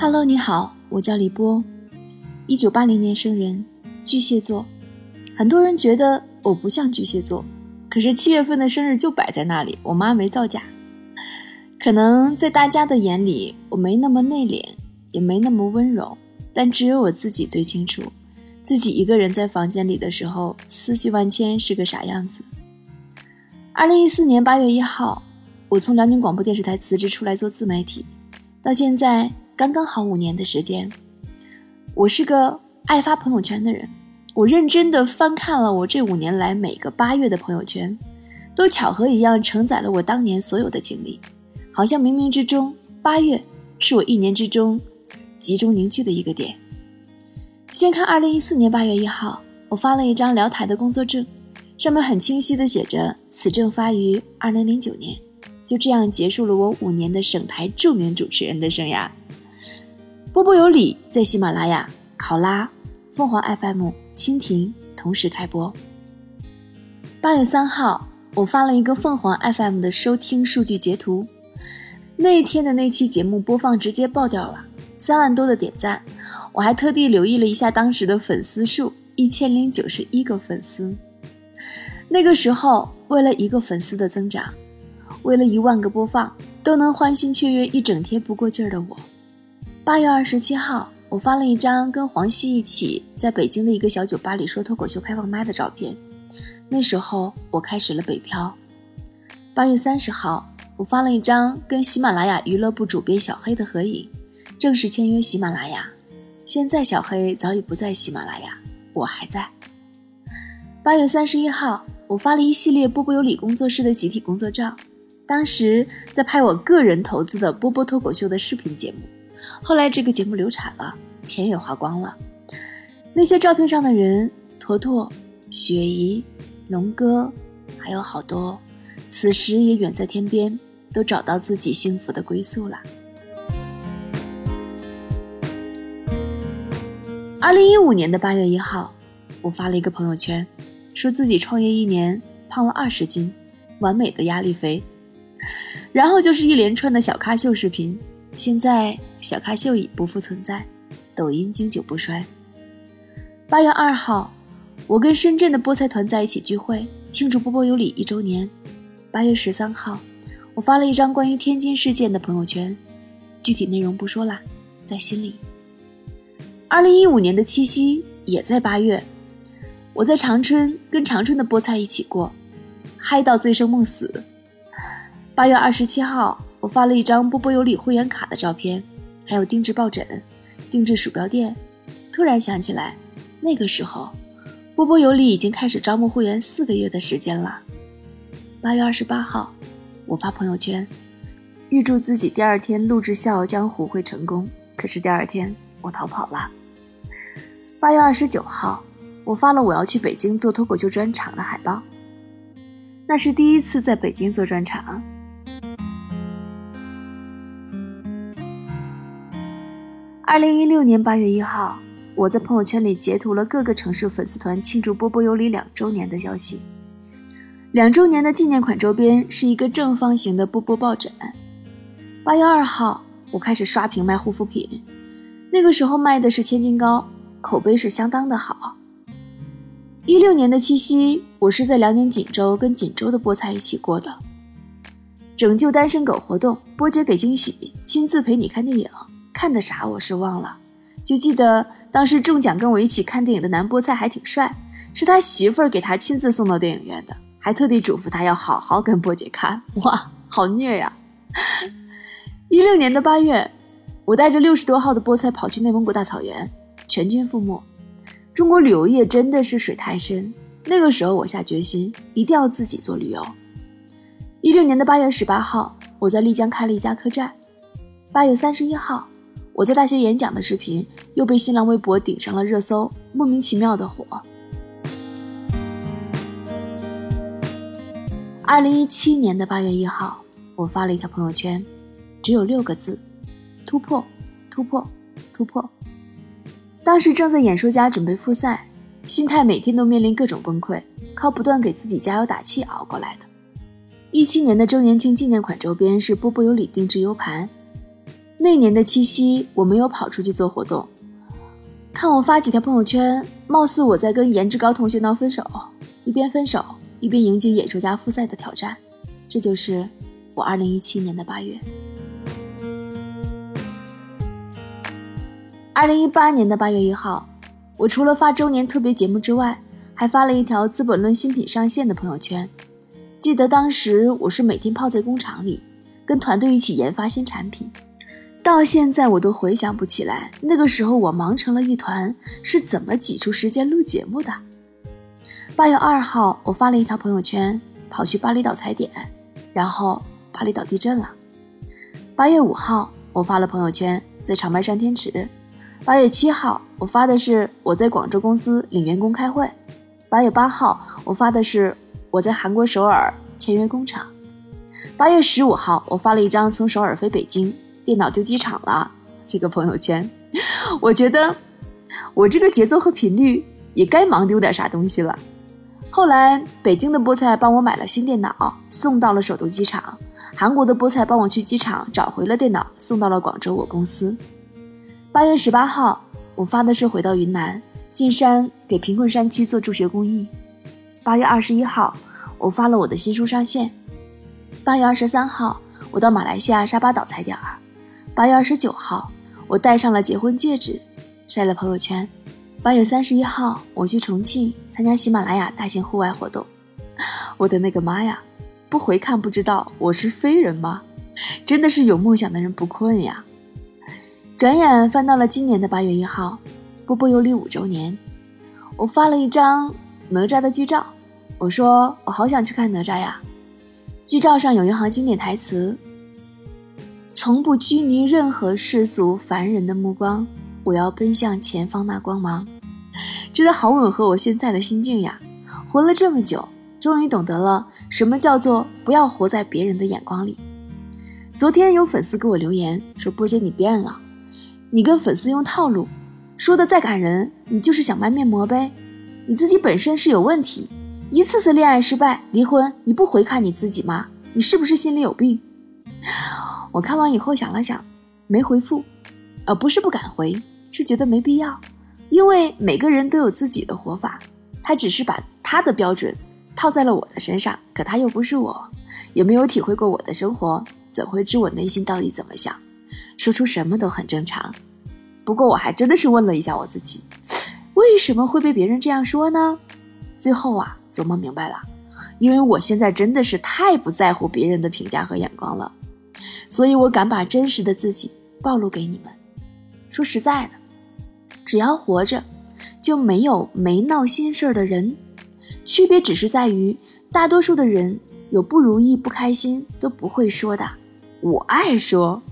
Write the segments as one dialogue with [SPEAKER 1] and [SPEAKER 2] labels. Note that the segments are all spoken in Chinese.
[SPEAKER 1] Hello，你好，我叫李波，一九八零年生人，巨蟹座。很多人觉得我不像巨蟹座，可是七月份的生日就摆在那里，我妈没造假。可能在大家的眼里，我没那么内敛，也没那么温柔，但只有我自己最清楚，自己一个人在房间里的时候，思绪万千是个啥样子。二零一四年八月一号，我从辽宁广播电视台辞职出来做自媒体，到现在。刚刚好五年的时间，我是个爱发朋友圈的人。我认真的翻看了我这五年来每个八月的朋友圈，都巧合一样承载了我当年所有的经历，好像冥冥之中，八月是我一年之中集中凝聚的一个点。先看二零一四年八月一号，我发了一张辽台的工作证，上面很清晰的写着“此证发于二零零九年”，就这样结束了我五年的省台著名主持人的生涯。波波有理在喜马拉雅、考拉、凤凰 FM、蜻蜓同时开播。八月三号，我发了一个凤凰 FM 的收听数据截图，那一天的那期节目播放直接爆掉了，三万多的点赞。我还特地留意了一下当时的粉丝数，一千零九十一个粉丝。那个时候，为了一个粉丝的增长，为了一万个播放，都能欢欣雀跃一整天不过劲儿的我。八月二十七号，我发了一张跟黄西一起在北京的一个小酒吧里说脱口秀开放麦的照片。那时候我开始了北漂。八月三十号，我发了一张跟喜马拉雅娱乐部主编小黑的合影，正式签约喜马拉雅。现在小黑早已不在喜马拉雅，我还在。八月三十一号，我发了一系列波波有理工作室的集体工作照，当时在拍我个人投资的波波脱口秀的视频节目。后来这个节目流产了，钱也花光了。那些照片上的人，坨坨、雪姨、龙哥，还有好多，此时也远在天边，都找到自己幸福的归宿了。二零一五年的八月一号，我发了一个朋友圈，说自己创业一年胖了二十斤，完美的压力肥。然后就是一连串的小咖秀视频。现在小咖秀已不复存在，抖音经久不衰。八月二号，我跟深圳的菠菜团在一起聚会，庆祝波波有理一周年。八月十三号，我发了一张关于天津事件的朋友圈，具体内容不说啦，在心里。二零一五年的七夕也在八月，我在长春跟长春的菠菜一起过，嗨到醉生梦死。八月二十七号。我发了一张波波有理会员卡的照片，还有定制抱枕、定制鼠标垫。突然想起来，那个时候，波波有理已经开始招募会员四个月的时间了。八月二十八号，我发朋友圈，预祝自己第二天录制《笑傲江湖》会成功。可是第二天我逃跑了。八月二十九号，我发了我要去北京做脱口秀专场的海报。那是第一次在北京做专场。二零一六年八月一号，我在朋友圈里截图了各个城市粉丝团庆祝波波有礼两周年的消息。两周年的纪念款周边是一个正方形的波波抱枕。八月二号，我开始刷屏卖护肤品，那个时候卖的是千金膏，口碑是相当的好。一六年的七夕，我是在辽宁锦州跟锦州的菠菜一起过的。拯救单身狗活动，波姐给惊喜，亲自陪你看电影。看的啥我是忘了，就记得当时中奖跟我一起看电影的男菠菜还挺帅，是他媳妇儿给他亲自送到电影院的，还特地嘱咐他要好好跟波姐看。哇，好虐呀！一六年的八月，我带着六十多号的菠菜跑去内蒙古大草原，全军覆没。中国旅游业真的是水太深，那个时候我下决心一定要自己做旅游。一六年的八月十八号，我在丽江开了一家客栈。八月三十一号。我在大学演讲的视频又被新浪微博顶上了热搜，莫名其妙的火。二零一七年的八月一号，我发了一条朋友圈，只有六个字：突破，突破，突破。当时正在演说家准备复赛，心态每天都面临各种崩溃，靠不断给自己加油打气熬过来的。一七年的周年庆纪念款周边是波波有理定制 U 盘。那年的七夕，我没有跑出去做活动。看我发几条朋友圈，貌似我在跟颜值高同学闹分手，一边分手一边迎接演说家复赛的挑战。这就是我二零一七年的八月。二零一八年的八月一号，我除了发周年特别节目之外，还发了一条《资本论》新品上线的朋友圈。记得当时我是每天泡在工厂里，跟团队一起研发新产品。到现在我都回想不起来，那个时候我忙成了一团，是怎么挤出时间录节目的？八月二号，我发了一条朋友圈，跑去巴厘岛踩点，然后巴厘岛地震了。八月五号，我发了朋友圈，在长白山天池。八月七号，我发的是我在广州公司领员工开会。八月八号，我发的是我在韩国首尔签约工厂。八月十五号，我发了一张从首尔飞北京。电脑丢机场了，这个朋友圈，我觉得我这个节奏和频率也该忙丢点啥东西了。后来北京的菠菜帮我买了新电脑，送到了首都机场；韩国的菠菜帮我去机场找回了电脑，送到了广州我公司。八月十八号，我发的是回到云南进山给贫困山区做助学公益。八月二十一号，我发了我的新书上线。八月二十三号，我到马来西亚沙巴岛踩点儿。八月二十九号，我戴上了结婚戒指，晒了朋友圈。八月三十一号，我去重庆参加喜马拉雅大型户外活动。我的那个妈呀！不回看不知道我是飞人吗？真的是有梦想的人不困呀。转眼翻到了今年的八月一号，波波有理五周年，我发了一张哪吒的剧照。我说我好想去看哪吒呀。剧照上有一行经典台词。从不拘泥任何世俗凡人的目光，我要奔向前方那光芒。真的好吻合我现在的心境呀！活了这么久，终于懂得了什么叫做不要活在别人的眼光里。昨天有粉丝给我留言说：“波姐你变了，你跟粉丝用套路，说的再感人，你就是想卖面膜呗？你自己本身是有问题，一次次恋爱失败离婚，你不回看你自己吗？你是不是心里有病？”我看完以后想了想，没回复，呃，不是不敢回，是觉得没必要，因为每个人都有自己的活法，他只是把他的标准套在了我的身上，可他又不是我，也没有体会过我的生活，怎会知我内心到底怎么想？说出什么都很正常。不过我还真的是问了一下我自己，为什么会被别人这样说呢？最后啊，琢磨明白了，因为我现在真的是太不在乎别人的评价和眼光了。所以我敢把真实的自己暴露给你们。说实在的，只要活着，就没有没闹心事儿的人。区别只是在于，大多数的人有不如意、不开心都不会说的。我爱说，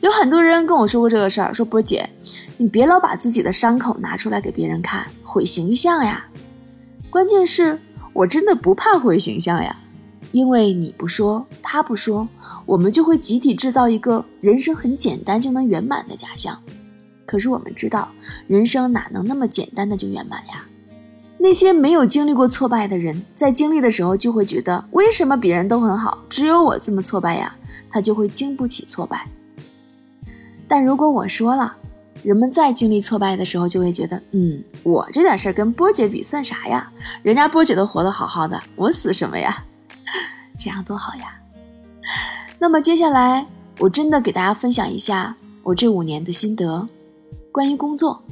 [SPEAKER 1] 有很多人跟我说过这个事儿，说波姐，你别老把自己的伤口拿出来给别人看，毁形象呀。关键是我真的不怕毁形象呀。因为你不说，他不说，我们就会集体制造一个人生很简单就能圆满的假象。可是我们知道，人生哪能那么简单的就圆满呀？那些没有经历过挫败的人，在经历的时候就会觉得，为什么别人都很好，只有我这么挫败呀？他就会经不起挫败。但如果我说了，人们在经历挫败的时候就会觉得，嗯，我这点事儿跟波姐比算啥呀？人家波姐都活得好好的，我死什么呀？这样多好呀！那么接下来，我真的给大家分享一下我这五年的心得，关于工作、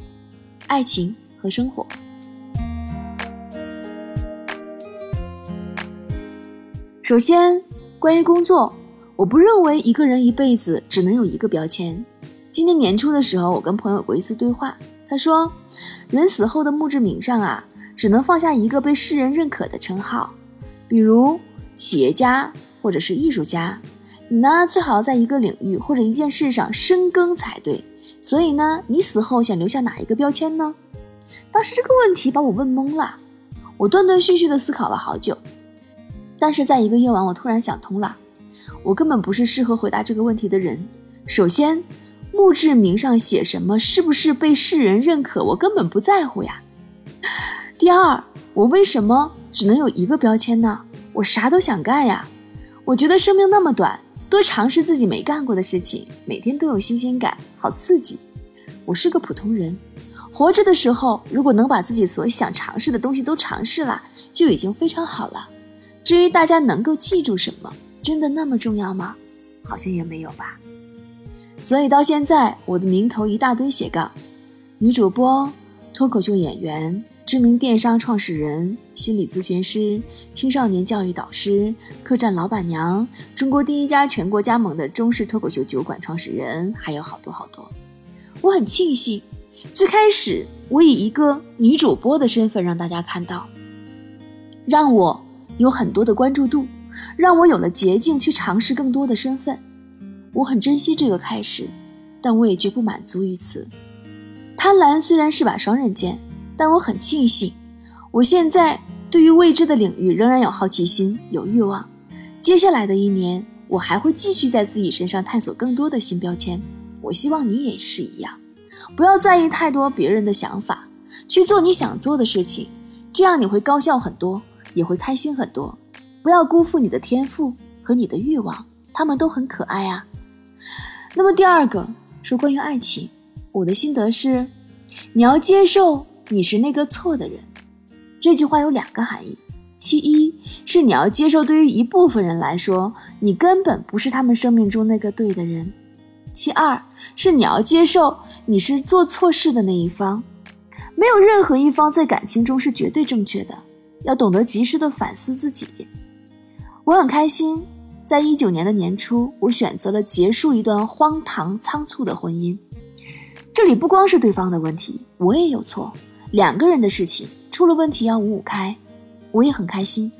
[SPEAKER 1] 爱情和生活。首先，关于工作，我不认为一个人一辈子只能有一个标签。今年年初的时候，我跟朋友有过一次对话，他说：“人死后的墓志铭上啊，只能放下一个被世人认可的称号，比如……”企业家或者是艺术家，你呢最好在一个领域或者一件事上深耕才对。所以呢，你死后想留下哪一个标签呢？当时这个问题把我问懵了，我断断续续的思考了好久。但是在一个夜晚，我突然想通了，我根本不是适合回答这个问题的人。首先，墓志铭上写什么，是不是被世人认可，我根本不在乎呀。第二，我为什么只能有一个标签呢？我啥都想干呀，我觉得生命那么短，多尝试自己没干过的事情，每天都有新鲜感，好刺激。我是个普通人，活着的时候，如果能把自己所想尝试的东西都尝试了，就已经非常好了。至于大家能够记住什么，真的那么重要吗？好像也没有吧。所以到现在，我的名头一大堆斜杠：女主播、脱口秀演员、知名电商创始人、心理咨询师、青少年教育导师、客栈老板娘、中国第一家全国加盟的中式脱口秀酒馆创始人，还有好多好多。我很庆幸，最开始我以一个女主播的身份让大家看到，让我有很多的关注度，让我有了捷径去尝试更多的身份。我很珍惜这个开始，但我也绝不满足于此。贪婪虽然是把双刃剑，但我很庆幸，我现在对于未知的领域仍然有好奇心、有欲望。接下来的一年，我还会继续在自己身上探索更多的新标签。我希望你也是一样，不要在意太多别人的想法，去做你想做的事情，这样你会高效很多，也会开心很多。不要辜负你的天赋和你的欲望，他们都很可爱啊。那么第二个是关于爱情，我的心得是，你要接受你是那个错的人。这句话有两个含义，其一是你要接受，对于一部分人来说，你根本不是他们生命中那个对的人；其二。是你要接受你是做错事的那一方，没有任何一方在感情中是绝对正确的，要懂得及时的反思自己。我很开心，在一九年的年初，我选择了结束一段荒唐仓促的婚姻。这里不光是对方的问题，我也有错，两个人的事情出了问题要五五开。我也很开心，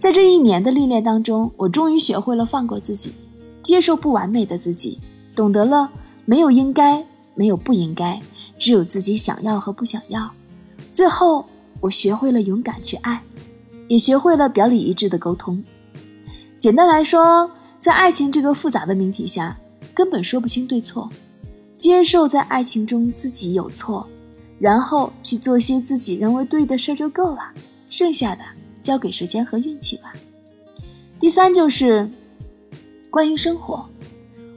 [SPEAKER 1] 在这一年的历练当中，我终于学会了放过自己，接受不完美的自己，懂得了。没有应该，没有不应该，只有自己想要和不想要。最后，我学会了勇敢去爱，也学会了表里一致的沟通。简单来说，在爱情这个复杂的命题下，根本说不清对错。接受在爱情中自己有错，然后去做些自己认为对的事就够了，剩下的交给时间和运气吧。第三就是关于生活，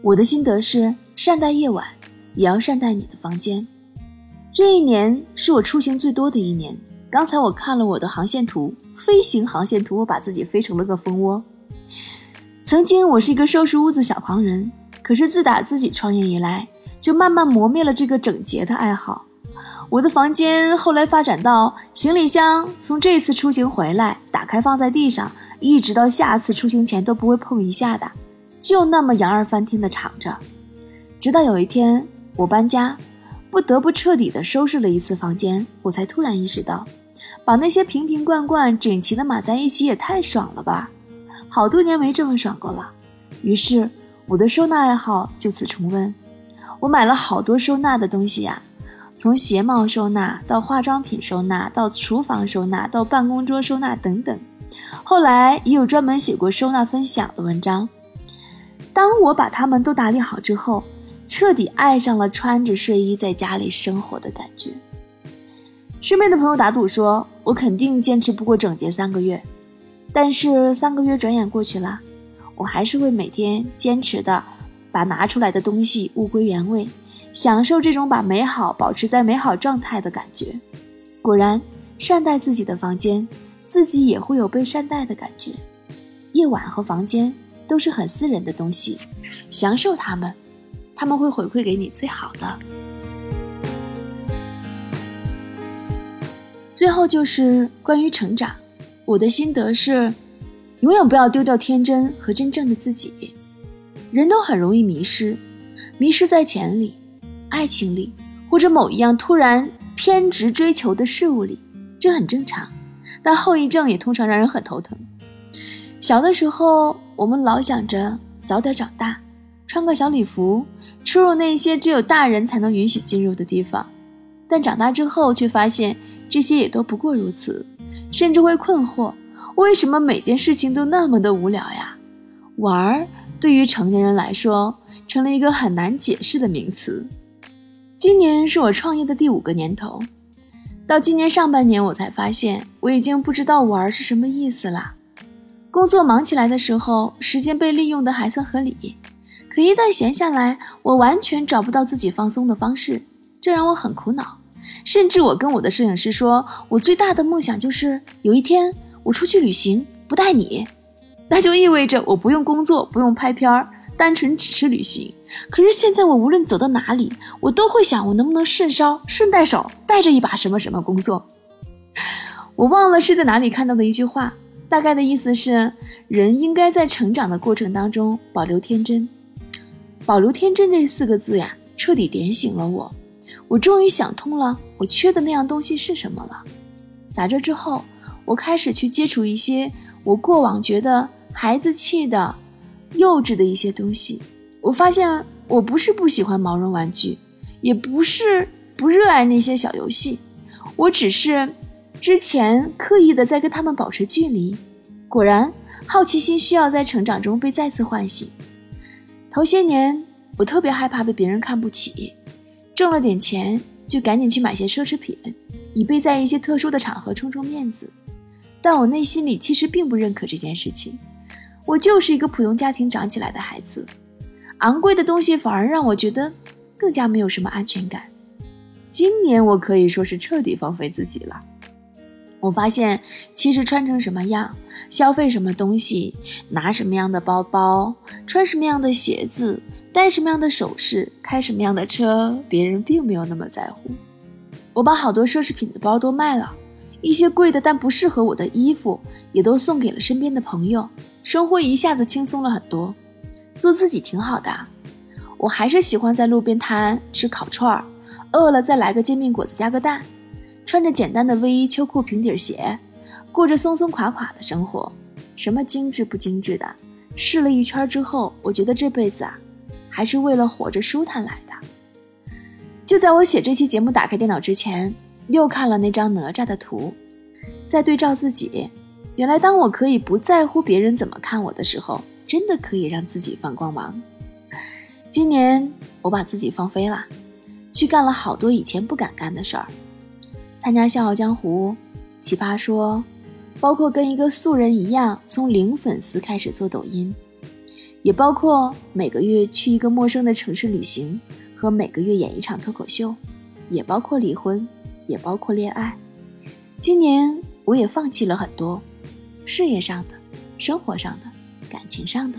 [SPEAKER 1] 我的心得是。善待夜晚，也要善待你的房间。这一年是我出行最多的一年。刚才我看了我的航线图，飞行航线图，我把自己飞成了个蜂窝。曾经我是一个收拾屋子小狂人，可是自打自己创业以来，就慢慢磨灭了这个整洁的爱好。我的房间后来发展到行李箱，从这次出行回来打开放在地上，一直到下次出行前都不会碰一下的，就那么扬二翻天的敞着。直到有一天我搬家，不得不彻底的收拾了一次房间，我才突然意识到，把那些瓶瓶罐罐整齐的码在一起也太爽了吧！好多年没这么爽过了。于是我的收纳爱好就此重温。我买了好多收纳的东西呀，从鞋帽收纳到化妆品收纳，到厨房收纳，到办公桌收纳等等。后来也有专门写过收纳分享的文章。当我把它们都打理好之后，彻底爱上了穿着睡衣在家里生活的感觉。身边的朋友打赌说，我肯定坚持不过整洁三个月。但是三个月转眼过去了，我还是会每天坚持的把拿出来的东西物归原位，享受这种把美好保持在美好状态的感觉。果然，善待自己的房间，自己也会有被善待的感觉。夜晚和房间都是很私人的东西，享受它们。他们会回馈给你最好的。最后就是关于成长，我的心得是，永远不要丢掉天真和真正的自己。人都很容易迷失，迷失在钱里、爱情里，或者某一样突然偏执追求的事物里，这很正常。但后遗症也通常让人很头疼。小的时候，我们老想着早点长大，穿个小礼服。出入那些只有大人才能允许进入的地方，但长大之后却发现这些也都不过如此，甚至会困惑：为什么每件事情都那么的无聊呀？玩儿对于成年人来说成了一个很难解释的名词。今年是我创业的第五个年头，到今年上半年我才发现我已经不知道玩是什么意思了。工作忙起来的时候，时间被利用的还算合理。可一旦闲下来，我完全找不到自己放松的方式，这让我很苦恼。甚至我跟我的摄影师说，我最大的梦想就是有一天我出去旅行不带你，那就意味着我不用工作，不用拍片儿，单纯只是旅行。可是现在我无论走到哪里，我都会想我能不能顺捎顺带手带着一把什么什么工作。我忘了是在哪里看到的一句话，大概的意思是人应该在成长的过程当中保留天真。保留天真这四个字呀，彻底点醒了我。我终于想通了，我缺的那样东西是什么了。打这之后，我开始去接触一些我过往觉得孩子气的、幼稚的一些东西。我发现我不是不喜欢毛绒玩具，也不是不热爱那些小游戏，我只是之前刻意的在跟他们保持距离。果然，好奇心需要在成长中被再次唤醒。头些年，我特别害怕被别人看不起，挣了点钱就赶紧去买些奢侈品，以备在一些特殊的场合充充面子。但我内心里其实并不认可这件事情，我就是一个普通家庭长起来的孩子，昂贵的东西反而让我觉得更加没有什么安全感。今年我可以说是彻底放飞自己了，我发现其实穿成什么样。消费什么东西，拿什么样的包包，穿什么样的鞋子，戴什么样的首饰，开什么样的车，别人并没有那么在乎。我把好多奢侈品的包都卖了，一些贵的但不适合我的衣服也都送给了身边的朋友，生活一下子轻松了很多。做自己挺好的，我还是喜欢在路边摊吃烤串儿，饿了再来个煎饼果子加个蛋，穿着简单的卫衣、秋裤、平底鞋。过着松松垮垮的生活，什么精致不精致的，试了一圈之后，我觉得这辈子啊，还是为了活着舒坦来的。就在我写这期节目打开电脑之前，又看了那张哪吒的图，在对照自己，原来当我可以不在乎别人怎么看我的时候，真的可以让自己放光芒。今年我把自己放飞了，去干了好多以前不敢干的事儿，参加《笑傲江湖》，奇葩说。包括跟一个素人一样，从零粉丝开始做抖音，也包括每个月去一个陌生的城市旅行，和每个月演一场脱口秀，也包括离婚，也包括恋爱。今年我也放弃了很多，事业上的、生活上的、感情上的。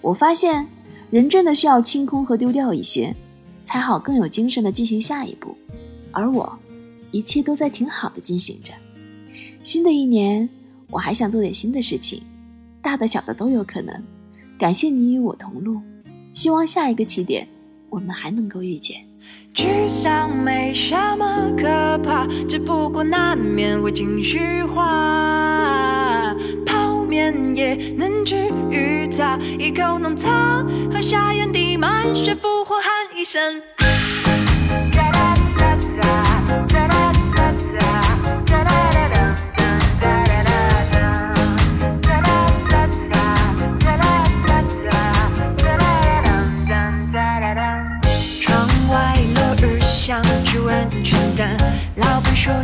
[SPEAKER 1] 我发现，人真的需要清空和丢掉一些，才好更有精神的进行下一步。而我，一切都在挺好的进行着。新的一年，我还想做点新的事情，大的小的都有可能。感谢你与我同路，希望下一个起点，我们还能够遇见。
[SPEAKER 2] 沮丧没什么可怕，只不过难免会情绪化。泡面也能治愈它，一口浓汤，喝下眼底满血复活，喊一声。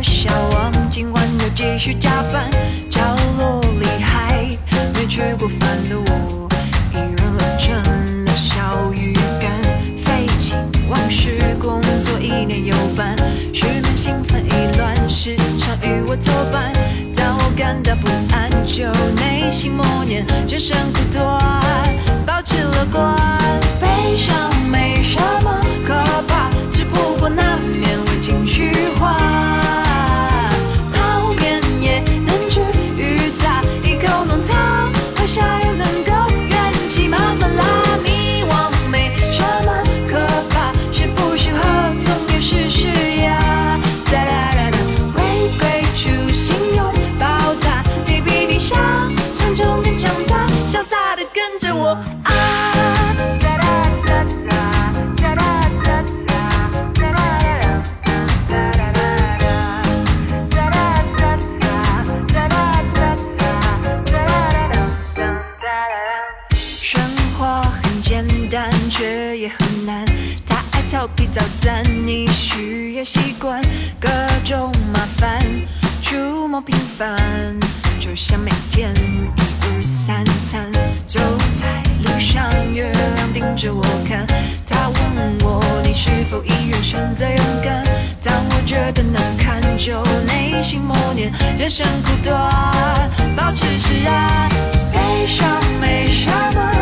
[SPEAKER 2] 小王今晚又继续加班，角落里还没吃过饭的我，一人冷成了小鱼干。废寝忘食工作一年有半，失眠兴奋意乱，时常与我作伴。当我感到不安，就内心默念人生苦短，¡Gracias! 选择勇敢？当我觉得难堪，就内心默念人生苦短，保持释然。悲伤没什么。